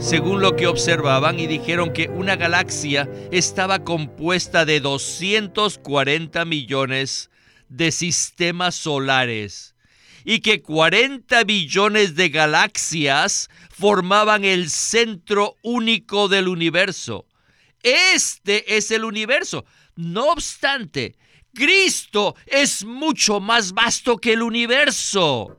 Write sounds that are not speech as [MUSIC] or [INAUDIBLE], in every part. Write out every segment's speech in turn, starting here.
según lo que observaban y dijeron que una galaxia estaba compuesta de 240 millones de sistemas solares y que 40 billones de galaxias formaban el centro único del universo. Este es el universo. No obstante, Cristo es mucho más vasto que el universo.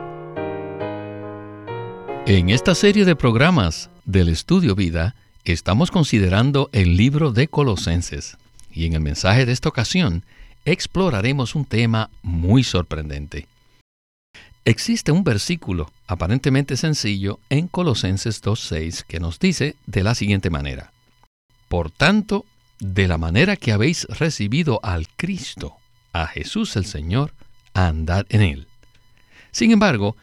En esta serie de programas del Estudio Vida, Estamos considerando el libro de Colosenses y en el mensaje de esta ocasión exploraremos un tema muy sorprendente. Existe un versículo aparentemente sencillo en Colosenses 2.6 que nos dice de la siguiente manera, Por tanto, de la manera que habéis recibido al Cristo, a Jesús el Señor, andad en él. Sin embargo,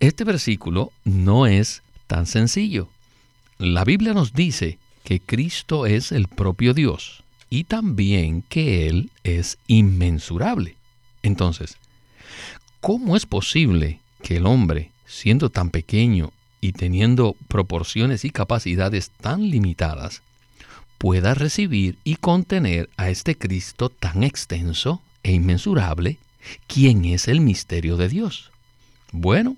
este versículo no es tan sencillo. La Biblia nos dice que Cristo es el propio Dios y también que Él es inmensurable. Entonces, ¿cómo es posible que el hombre, siendo tan pequeño y teniendo proporciones y capacidades tan limitadas, pueda recibir y contener a este Cristo tan extenso e inmensurable, quien es el misterio de Dios? Bueno,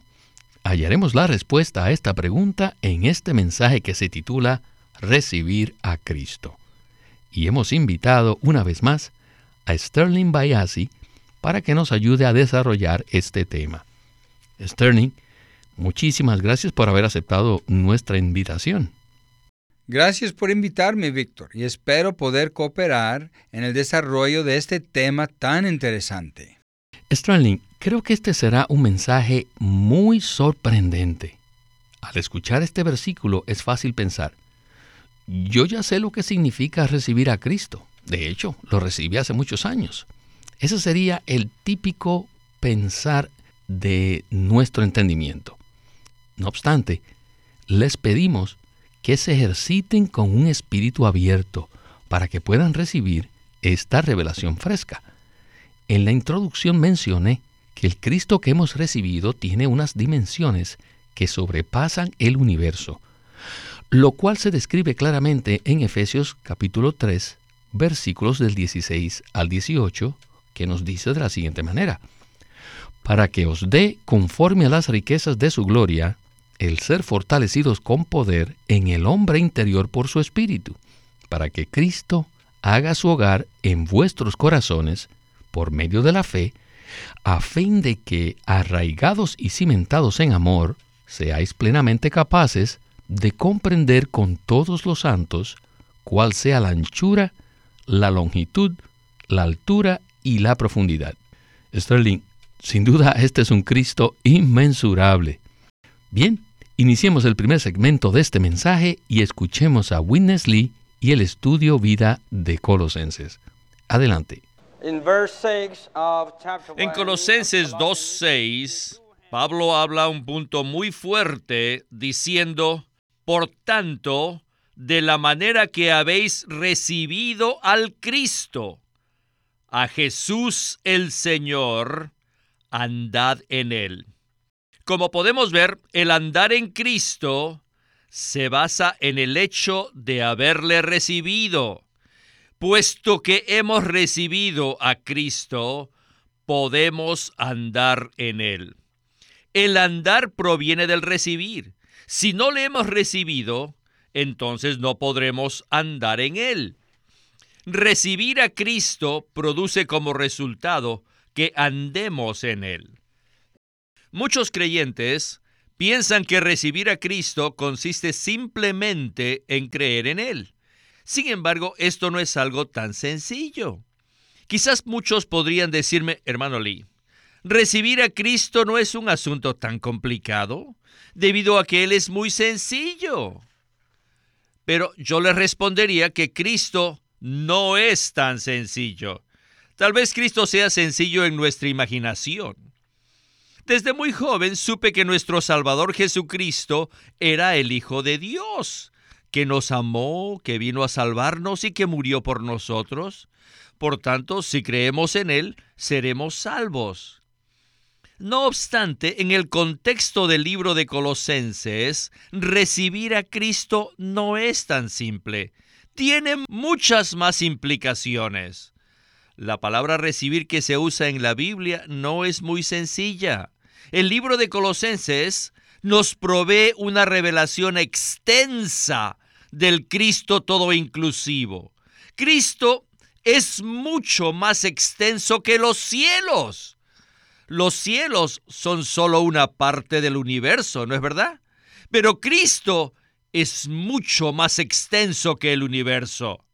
hallaremos la respuesta a esta pregunta en este mensaje que se titula Recibir a Cristo. Y hemos invitado una vez más a Sterling Bayasi para que nos ayude a desarrollar este tema. Sterling, muchísimas gracias por haber aceptado nuestra invitación. Gracias por invitarme, Víctor, y espero poder cooperar en el desarrollo de este tema tan interesante. Sterling, Creo que este será un mensaje muy sorprendente. Al escuchar este versículo es fácil pensar, yo ya sé lo que significa recibir a Cristo. De hecho, lo recibí hace muchos años. Ese sería el típico pensar de nuestro entendimiento. No obstante, les pedimos que se ejerciten con un espíritu abierto para que puedan recibir esta revelación fresca. En la introducción mencioné que el Cristo que hemos recibido tiene unas dimensiones que sobrepasan el universo, lo cual se describe claramente en Efesios capítulo 3, versículos del 16 al 18, que nos dice de la siguiente manera, para que os dé conforme a las riquezas de su gloria, el ser fortalecidos con poder en el hombre interior por su espíritu, para que Cristo haga su hogar en vuestros corazones por medio de la fe, a fin de que, arraigados y cimentados en amor, seáis plenamente capaces de comprender con todos los santos cuál sea la anchura, la longitud, la altura y la profundidad. Sterling, sin duda este es un Cristo inmensurable. Bien, iniciemos el primer segmento de este mensaje y escuchemos a Witness Lee y el estudio vida de Colosenses. Adelante. En Colosenses 2.6, Pablo habla un punto muy fuerte diciendo, por tanto, de la manera que habéis recibido al Cristo, a Jesús el Señor, andad en él. Como podemos ver, el andar en Cristo se basa en el hecho de haberle recibido. Puesto que hemos recibido a Cristo, podemos andar en Él. El andar proviene del recibir. Si no le hemos recibido, entonces no podremos andar en Él. Recibir a Cristo produce como resultado que andemos en Él. Muchos creyentes piensan que recibir a Cristo consiste simplemente en creer en Él. Sin embargo, esto no es algo tan sencillo. Quizás muchos podrían decirme, hermano Lee, recibir a Cristo no es un asunto tan complicado, debido a que Él es muy sencillo. Pero yo le respondería que Cristo no es tan sencillo. Tal vez Cristo sea sencillo en nuestra imaginación. Desde muy joven supe que nuestro Salvador Jesucristo era el Hijo de Dios, que nos amó, que vino a salvarnos y que murió por nosotros. Por tanto, si creemos en Él, seremos salvos. No obstante, en el contexto del libro de Colosenses, recibir a Cristo no es tan simple. Tiene muchas más implicaciones. La palabra recibir que se usa en la Biblia no es muy sencilla. El libro de Colosenses nos provee una revelación extensa del Cristo todo inclusivo. Cristo es mucho más extenso que los cielos. Los cielos son solo una parte del universo, ¿no es verdad? Pero Cristo es mucho más extenso que el universo.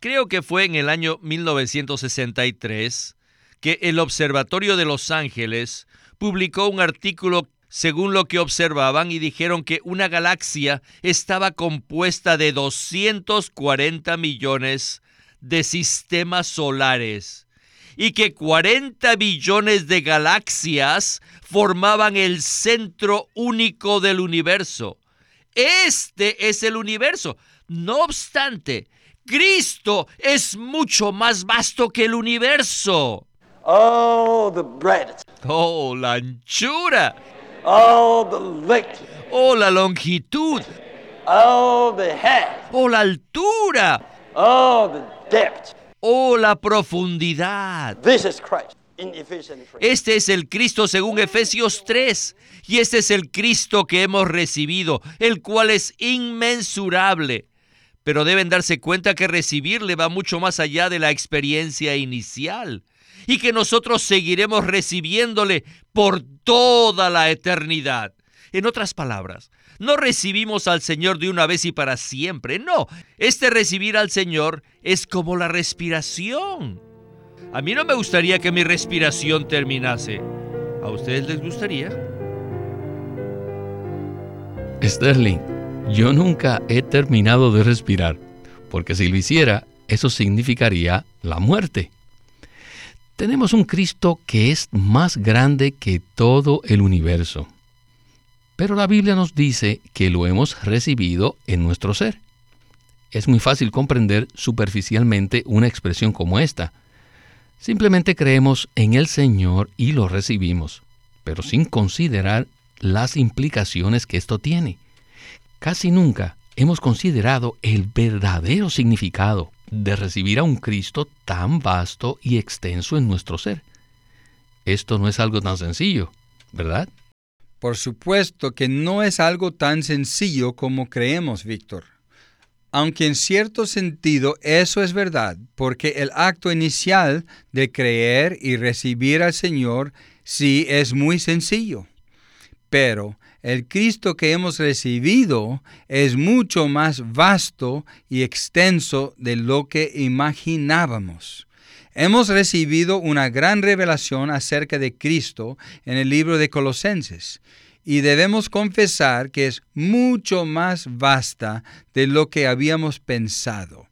Creo que fue en el año 1963 que el Observatorio de Los Ángeles publicó un artículo según lo que observaban y dijeron que una galaxia estaba compuesta de 240 millones de sistemas solares y que 40 billones de galaxias formaban el centro único del universo. Este es el universo. No obstante, Cristo es mucho más vasto que el universo. Oh, the breadth. Oh, la anchura. Oh, the length. Oh, la longitud. Oh, the height. Oh, la altura. Oh, the depth. Oh, la profundidad. This is Christ in Ephesians 3. Este es el Cristo según Efesios 3. Y este es el Cristo que hemos recibido, el cual es inmensurable. Pero deben darse cuenta que recibirle va mucho más allá de la experiencia inicial y que nosotros seguiremos recibiéndole por toda la eternidad. En otras palabras, no recibimos al Señor de una vez y para siempre. No, este recibir al Señor es como la respiración. A mí no me gustaría que mi respiración terminase. ¿A ustedes les gustaría? Sterling, yo nunca he terminado de respirar, porque si lo hiciera, eso significaría la muerte. Tenemos un Cristo que es más grande que todo el universo. Pero la Biblia nos dice que lo hemos recibido en nuestro ser. Es muy fácil comprender superficialmente una expresión como esta. Simplemente creemos en el Señor y lo recibimos, pero sin considerar las implicaciones que esto tiene. Casi nunca hemos considerado el verdadero significado de recibir a un Cristo tan vasto y extenso en nuestro ser. Esto no es algo tan sencillo, ¿verdad? Por supuesto que no es algo tan sencillo como creemos, Víctor. Aunque en cierto sentido eso es verdad, porque el acto inicial de creer y recibir al Señor sí es muy sencillo. Pero el Cristo que hemos recibido es mucho más vasto y extenso de lo que imaginábamos. Hemos recibido una gran revelación acerca de Cristo en el libro de Colosenses y debemos confesar que es mucho más vasta de lo que habíamos pensado.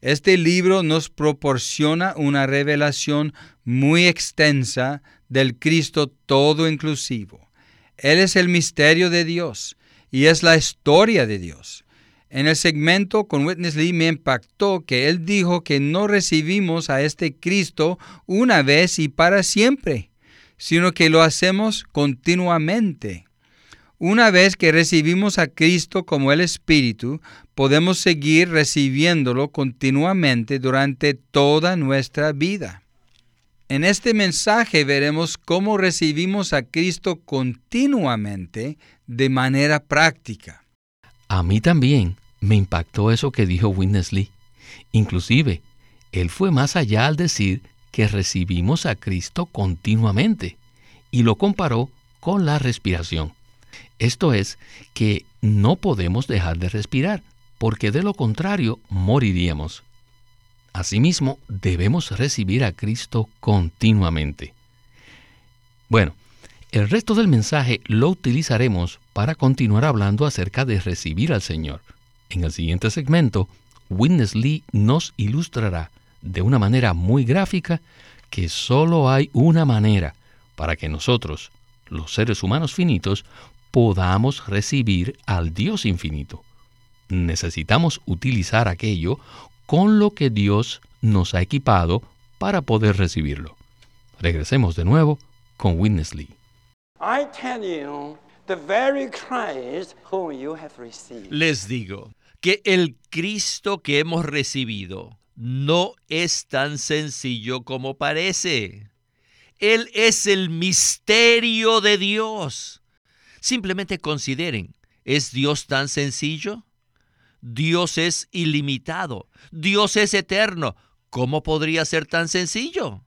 Este libro nos proporciona una revelación muy extensa del Cristo todo inclusivo. Él es el misterio de Dios y es la historia de Dios. En el segmento con Witness Lee me impactó que él dijo que no recibimos a este Cristo una vez y para siempre, sino que lo hacemos continuamente. Una vez que recibimos a Cristo como el Espíritu, podemos seguir recibiéndolo continuamente durante toda nuestra vida. En este mensaje veremos cómo recibimos a Cristo continuamente de manera práctica. A mí también me impactó eso que dijo Witness Lee. Inclusive, él fue más allá al decir que recibimos a Cristo continuamente y lo comparó con la respiración. Esto es que no podemos dejar de respirar, porque de lo contrario moriríamos. Asimismo, debemos recibir a Cristo continuamente. Bueno, el resto del mensaje lo utilizaremos para continuar hablando acerca de recibir al Señor. En el siguiente segmento, Witness Lee nos ilustrará de una manera muy gráfica que solo hay una manera para que nosotros, los seres humanos finitos, podamos recibir al Dios infinito. Necesitamos utilizar aquello con lo que Dios nos ha equipado para poder recibirlo. Regresemos de nuevo con Witness Lee. Les digo que el Cristo que hemos recibido no es tan sencillo como parece. Él es el misterio de Dios. Simplemente consideren, ¿es Dios tan sencillo? Dios es ilimitado, Dios es eterno. ¿Cómo podría ser tan sencillo?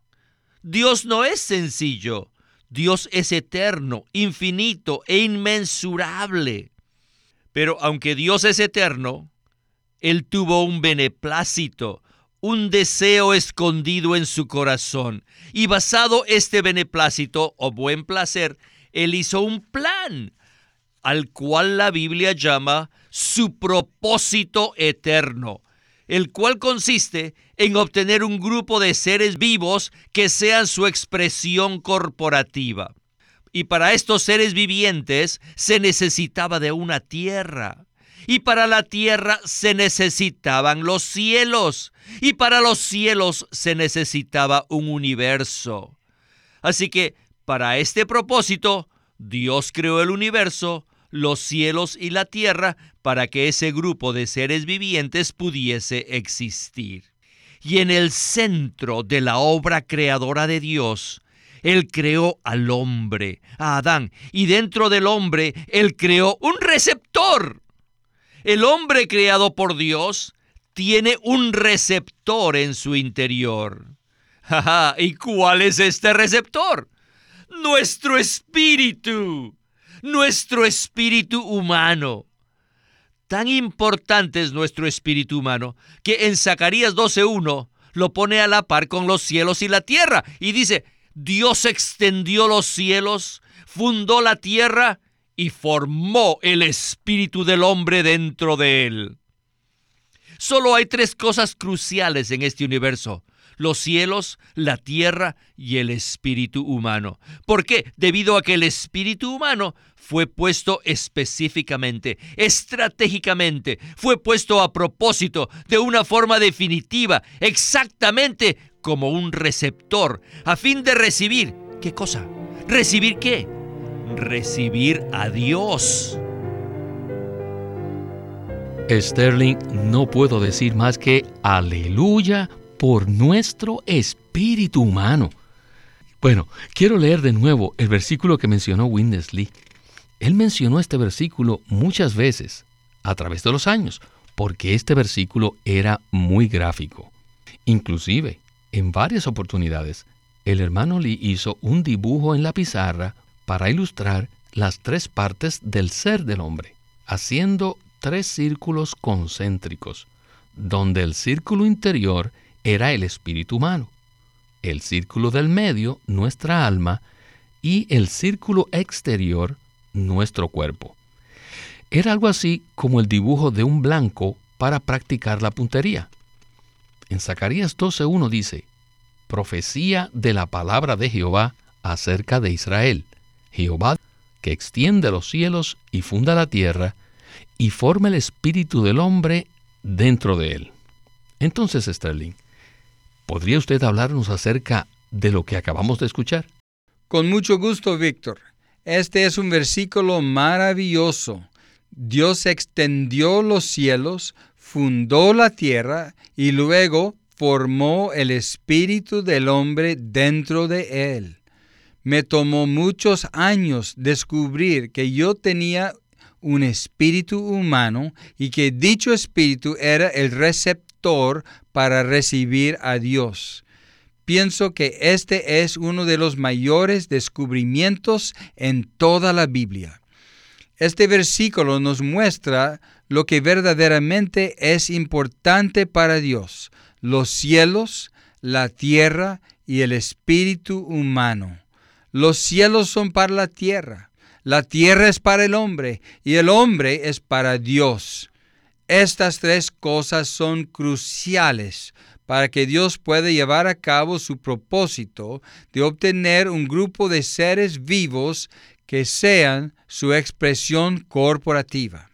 Dios no es sencillo, Dios es eterno, infinito e inmensurable. Pero aunque Dios es eterno, Él tuvo un beneplácito, un deseo escondido en su corazón, y basado este beneplácito o buen placer, Él hizo un plan, al cual la Biblia llama su propósito eterno, el cual consiste en obtener un grupo de seres vivos que sean su expresión corporativa. Y para estos seres vivientes se necesitaba de una tierra. Y para la tierra se necesitaban los cielos. Y para los cielos se necesitaba un universo. Así que, para este propósito, Dios creó el universo los cielos y la tierra para que ese grupo de seres vivientes pudiese existir. Y en el centro de la obra creadora de Dios, Él creó al hombre, a Adán, y dentro del hombre Él creó un receptor. El hombre creado por Dios tiene un receptor en su interior. [LAUGHS] ¿Y cuál es este receptor? Nuestro espíritu nuestro espíritu humano. Tan importante es nuestro espíritu humano que en Zacarías 12.1 lo pone a la par con los cielos y la tierra y dice, Dios extendió los cielos, fundó la tierra y formó el espíritu del hombre dentro de él. Solo hay tres cosas cruciales en este universo los cielos, la tierra y el espíritu humano. ¿Por qué? Debido a que el espíritu humano fue puesto específicamente, estratégicamente, fue puesto a propósito, de una forma definitiva, exactamente como un receptor, a fin de recibir, ¿qué cosa? ¿Recibir qué? Recibir a Dios. Sterling, no puedo decir más que aleluya por nuestro espíritu humano. Bueno, quiero leer de nuevo el versículo que mencionó Windesley. Él mencionó este versículo muchas veces a través de los años, porque este versículo era muy gráfico. Inclusive, en varias oportunidades, el hermano Lee hizo un dibujo en la pizarra para ilustrar las tres partes del ser del hombre, haciendo tres círculos concéntricos, donde el círculo interior era el espíritu humano, el círculo del medio, nuestra alma, y el círculo exterior, nuestro cuerpo. Era algo así como el dibujo de un blanco para practicar la puntería. En Zacarías 12.1 dice, profecía de la palabra de Jehová acerca de Israel, Jehová que extiende los cielos y funda la tierra, y forma el espíritu del hombre dentro de él. Entonces, Sterling, ¿Podría usted hablarnos acerca de lo que acabamos de escuchar? Con mucho gusto, Víctor. Este es un versículo maravilloso. Dios extendió los cielos, fundó la tierra y luego formó el espíritu del hombre dentro de él. Me tomó muchos años descubrir que yo tenía un espíritu humano y que dicho espíritu era el receptor para recibir a Dios. Pienso que este es uno de los mayores descubrimientos en toda la Biblia. Este versículo nos muestra lo que verdaderamente es importante para Dios, los cielos, la tierra y el espíritu humano. Los cielos son para la tierra, la tierra es para el hombre y el hombre es para Dios. Estas tres cosas son cruciales para que Dios pueda llevar a cabo su propósito de obtener un grupo de seres vivos que sean su expresión corporativa.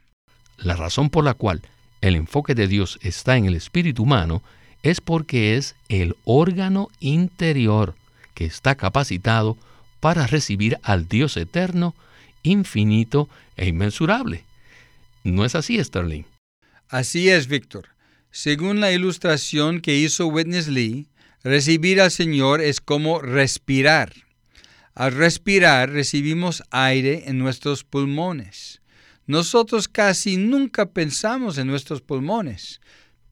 La razón por la cual el enfoque de Dios está en el espíritu humano es porque es el órgano interior que está capacitado para recibir al Dios eterno, infinito e inmensurable. ¿No es así, Sterling? Así es, Víctor. Según la ilustración que hizo Witness Lee, recibir al Señor es como respirar. Al respirar recibimos aire en nuestros pulmones. Nosotros casi nunca pensamos en nuestros pulmones,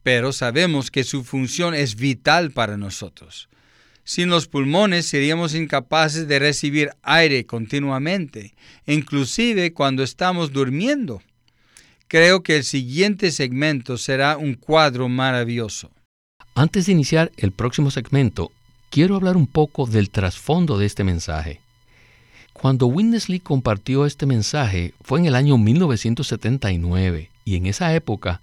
pero sabemos que su función es vital para nosotros. Sin los pulmones seríamos incapaces de recibir aire continuamente, inclusive cuando estamos durmiendo. Creo que el siguiente segmento será un cuadro maravilloso. Antes de iniciar el próximo segmento, quiero hablar un poco del trasfondo de este mensaje. Cuando Winnesley compartió este mensaje fue en el año 1979 y en esa época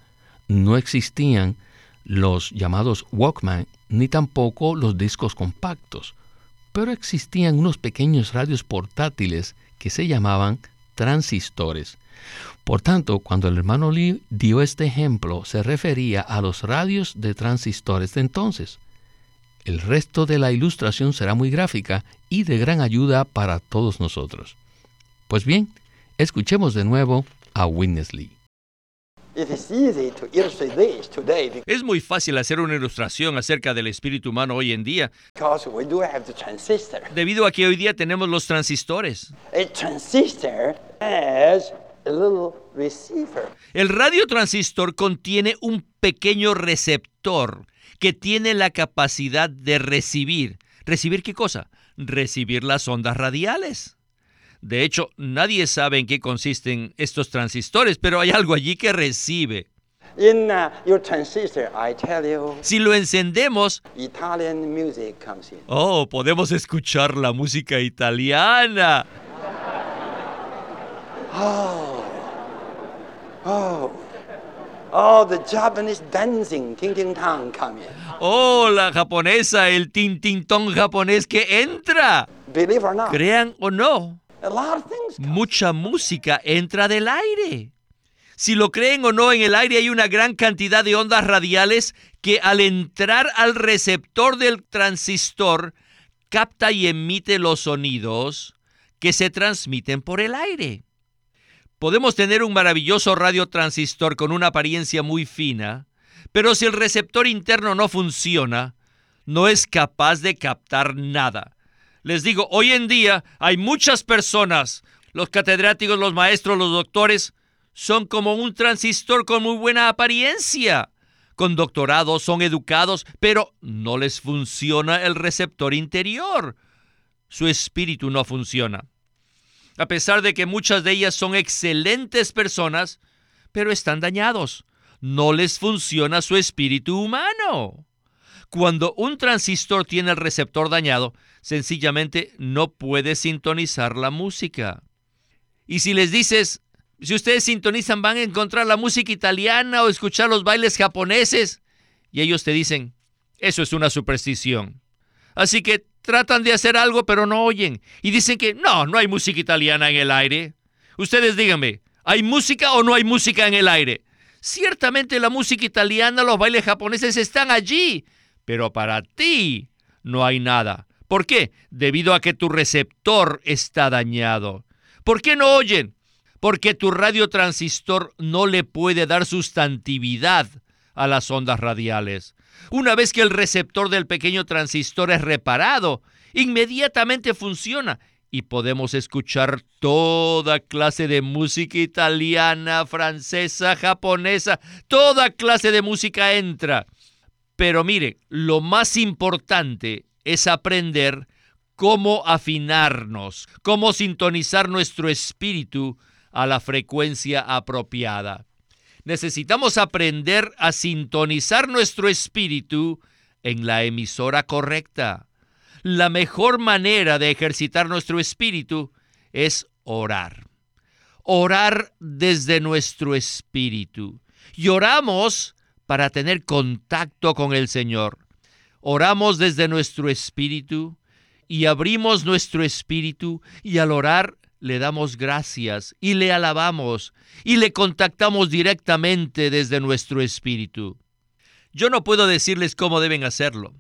no existían los llamados Walkman ni tampoco los discos compactos, pero existían unos pequeños radios portátiles que se llamaban transistores. Por tanto, cuando el hermano Lee dio este ejemplo, se refería a los radios de transistores de entonces. El resto de la ilustración será muy gráfica y de gran ayuda para todos nosotros. Pues bien, escuchemos de nuevo a Witness Lee. Es muy fácil hacer una ilustración acerca del espíritu humano hoy en día, debido a que hoy día tenemos los transistores. El radiotransistor contiene un pequeño receptor que tiene la capacidad de recibir. ¿Recibir qué cosa? Recibir las ondas radiales. De hecho, nadie sabe en qué consisten estos transistores, pero hay algo allí que recibe. Uh, si lo encendemos, Italian music comes in. oh, podemos escuchar la música italiana. Oh, oh, oh, the Japanese dancing, ting ting tang come in. Oh, la japonesa, el tintintón japonés que entra. Believe or not, Crean o no, a lot of things. mucha música entra del aire. Si lo creen o no, en el aire hay una gran cantidad de ondas radiales que al entrar al receptor del transistor capta y emite los sonidos que se transmiten por el aire. Podemos tener un maravilloso radiotransistor con una apariencia muy fina, pero si el receptor interno no funciona, no es capaz de captar nada. Les digo, hoy en día hay muchas personas, los catedráticos, los maestros, los doctores, son como un transistor con muy buena apariencia. Con doctorados son educados, pero no les funciona el receptor interior. Su espíritu no funciona. A pesar de que muchas de ellas son excelentes personas, pero están dañados. No les funciona su espíritu humano. Cuando un transistor tiene el receptor dañado, sencillamente no puede sintonizar la música. Y si les dices, si ustedes sintonizan van a encontrar la música italiana o escuchar los bailes japoneses, y ellos te dicen, eso es una superstición. Así que tratan de hacer algo pero no oyen y dicen que no, no hay música italiana en el aire. Ustedes díganme, ¿hay música o no hay música en el aire? Ciertamente la música italiana, los bailes japoneses están allí, pero para ti no hay nada. ¿Por qué? Debido a que tu receptor está dañado. ¿Por qué no oyen? Porque tu radiotransistor no le puede dar sustantividad a las ondas radiales. Una vez que el receptor del pequeño transistor es reparado, inmediatamente funciona y podemos escuchar toda clase de música italiana, francesa, japonesa, toda clase de música entra. Pero mire, lo más importante es aprender cómo afinarnos, cómo sintonizar nuestro espíritu a la frecuencia apropiada. Necesitamos aprender a sintonizar nuestro espíritu en la emisora correcta. La mejor manera de ejercitar nuestro espíritu es orar. Orar desde nuestro espíritu. Y oramos para tener contacto con el Señor. Oramos desde nuestro espíritu y abrimos nuestro espíritu y al orar le damos gracias y le alabamos y le contactamos directamente desde nuestro espíritu. Yo no puedo decirles cómo deben hacerlo,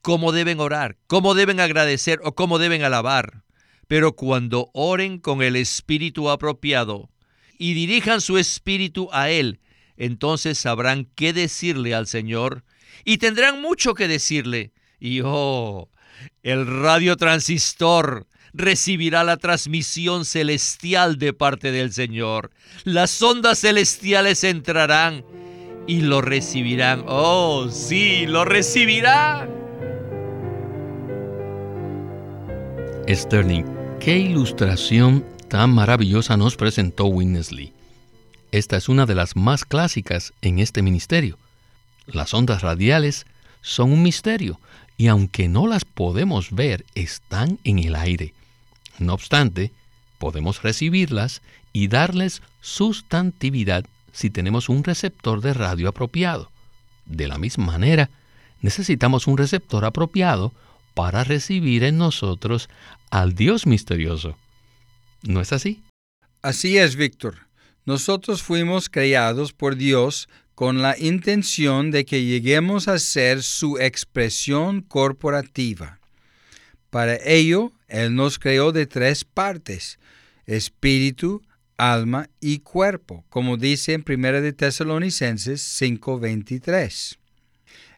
cómo deben orar, cómo deben agradecer o cómo deben alabar, pero cuando oren con el espíritu apropiado y dirijan su espíritu a Él, entonces sabrán qué decirle al Señor y tendrán mucho que decirle. Y oh, el radiotransistor recibirá la transmisión celestial de parte del Señor. Las ondas celestiales entrarán y lo recibirán. Oh, sí, lo recibirán. Sterling, qué ilustración tan maravillosa nos presentó Winnesley. Esta es una de las más clásicas en este ministerio. Las ondas radiales son un misterio y aunque no las podemos ver, están en el aire. No obstante, podemos recibirlas y darles sustantividad si tenemos un receptor de radio apropiado. De la misma manera, necesitamos un receptor apropiado para recibir en nosotros al Dios misterioso. ¿No es así? Así es, Víctor. Nosotros fuimos creados por Dios con la intención de que lleguemos a ser su expresión corporativa. Para ello, Él nos creó de tres partes, espíritu, alma y cuerpo, como dice en 1 de Tesalonicenses 5:23.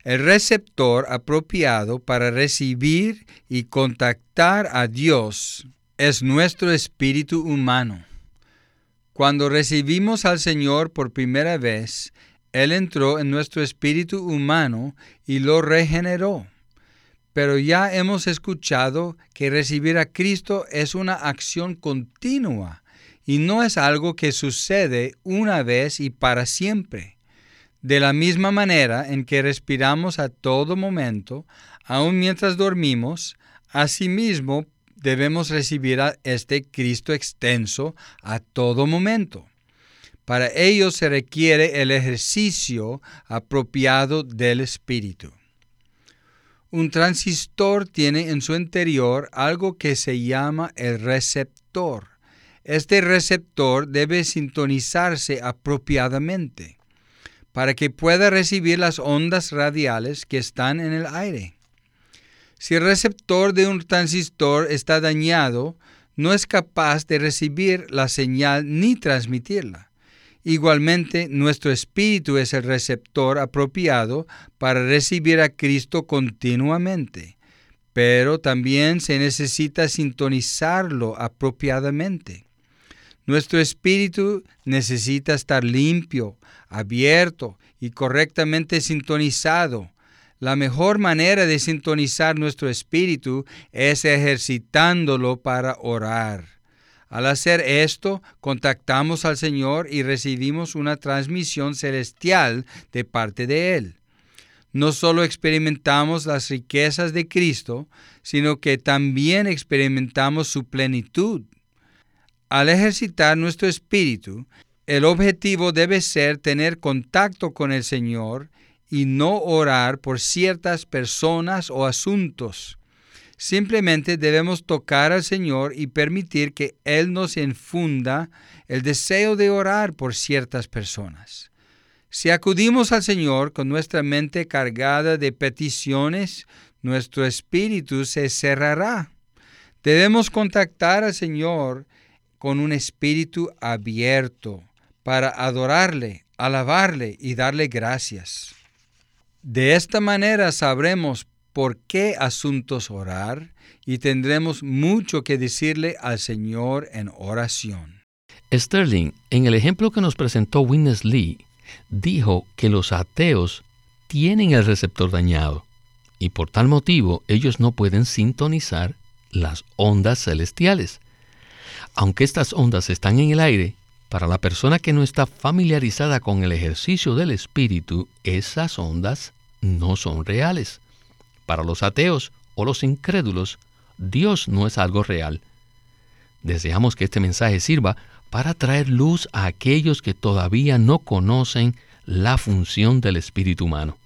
El receptor apropiado para recibir y contactar a Dios es nuestro espíritu humano. Cuando recibimos al Señor por primera vez, Él entró en nuestro espíritu humano y lo regeneró. Pero ya hemos escuchado que recibir a Cristo es una acción continua y no es algo que sucede una vez y para siempre. De la misma manera en que respiramos a todo momento, aun mientras dormimos, asimismo debemos recibir a este Cristo extenso a todo momento. Para ello se requiere el ejercicio apropiado del Espíritu. Un transistor tiene en su interior algo que se llama el receptor este receptor debe sintonizarse apropiadamente para que pueda recibir las ondas radiales que están en el aire. Si el receptor de un transistor está dañado, no es capaz de recibir la señal ni transmitirla. Igualmente, nuestro espíritu es el receptor apropiado para recibir a Cristo continuamente, pero también se necesita sintonizarlo apropiadamente. Nuestro espíritu necesita estar limpio, abierto y correctamente sintonizado. La mejor manera de sintonizar nuestro espíritu es ejercitándolo para orar. Al hacer esto, contactamos al Señor y recibimos una transmisión celestial de parte de Él. No solo experimentamos las riquezas de Cristo, sino que también experimentamos su plenitud. Al ejercitar nuestro espíritu, el objetivo debe ser tener contacto con el Señor y no orar por ciertas personas o asuntos. Simplemente debemos tocar al Señor y permitir que Él nos infunda el deseo de orar por ciertas personas. Si acudimos al Señor con nuestra mente cargada de peticiones, nuestro espíritu se cerrará. Debemos contactar al Señor con un espíritu abierto para adorarle, alabarle y darle gracias. De esta manera sabremos por qué asuntos orar y tendremos mucho que decirle al Señor en oración. Sterling, en el ejemplo que nos presentó Witness Lee, dijo que los ateos tienen el receptor dañado y por tal motivo ellos no pueden sintonizar las ondas celestiales. Aunque estas ondas están en el aire, para la persona que no está familiarizada con el ejercicio del espíritu, esas ondas no son reales. Para los ateos o los incrédulos, Dios no es algo real. Deseamos que este mensaje sirva para traer luz a aquellos que todavía no conocen la función del espíritu humano.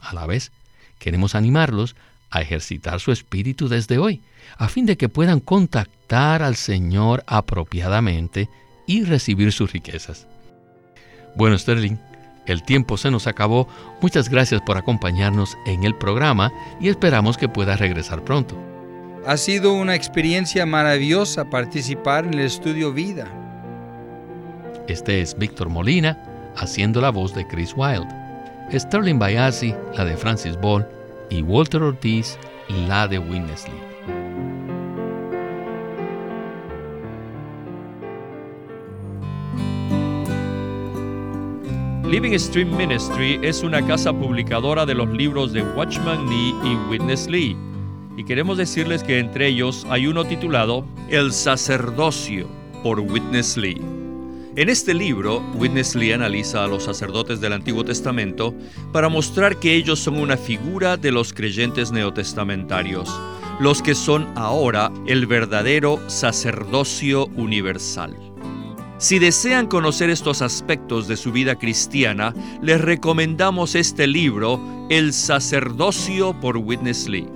A la vez, queremos animarlos a ejercitar su espíritu desde hoy, a fin de que puedan contactar al Señor apropiadamente y recibir sus riquezas. Bueno, Sterling, el tiempo se nos acabó. Muchas gracias por acompañarnos en el programa y esperamos que pueda regresar pronto. Ha sido una experiencia maravillosa participar en el estudio Vida. Este es Víctor Molina haciendo la voz de Chris Wilde, Sterling Bayasi la de Francis Ball y Walter Ortiz la de Winnesley. Living Stream Ministry es una casa publicadora de los libros de Watchman Nee y Witness Lee. Y queremos decirles que entre ellos hay uno titulado El sacerdocio por Witness Lee. En este libro, Witness Lee analiza a los sacerdotes del Antiguo Testamento para mostrar que ellos son una figura de los creyentes neotestamentarios, los que son ahora el verdadero sacerdocio universal. Si desean conocer estos aspectos de su vida cristiana, les recomendamos este libro, El sacerdocio por Witness Lee.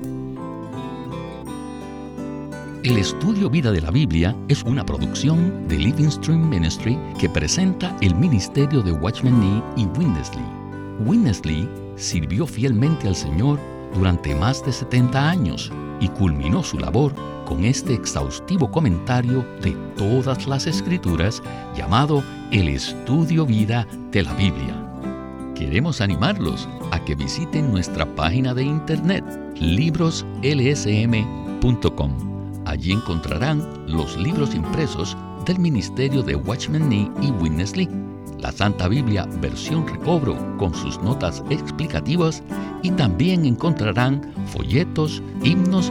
El estudio Vida de la Biblia es una producción de Living Stream Ministry que presenta el ministerio de Watchman Nee y Witness Lee. Witness Lee sirvió fielmente al Señor durante más de 70 años y culminó su labor con este exhaustivo comentario de todas las escrituras llamado El Estudio Vida de la Biblia. Queremos animarlos a que visiten nuestra página de internet libroslsm.com. Allí encontrarán los libros impresos del ministerio de Watchman Nee y Witness Lee, la Santa Biblia versión recobro con sus notas explicativas y también encontrarán folletos, himnos,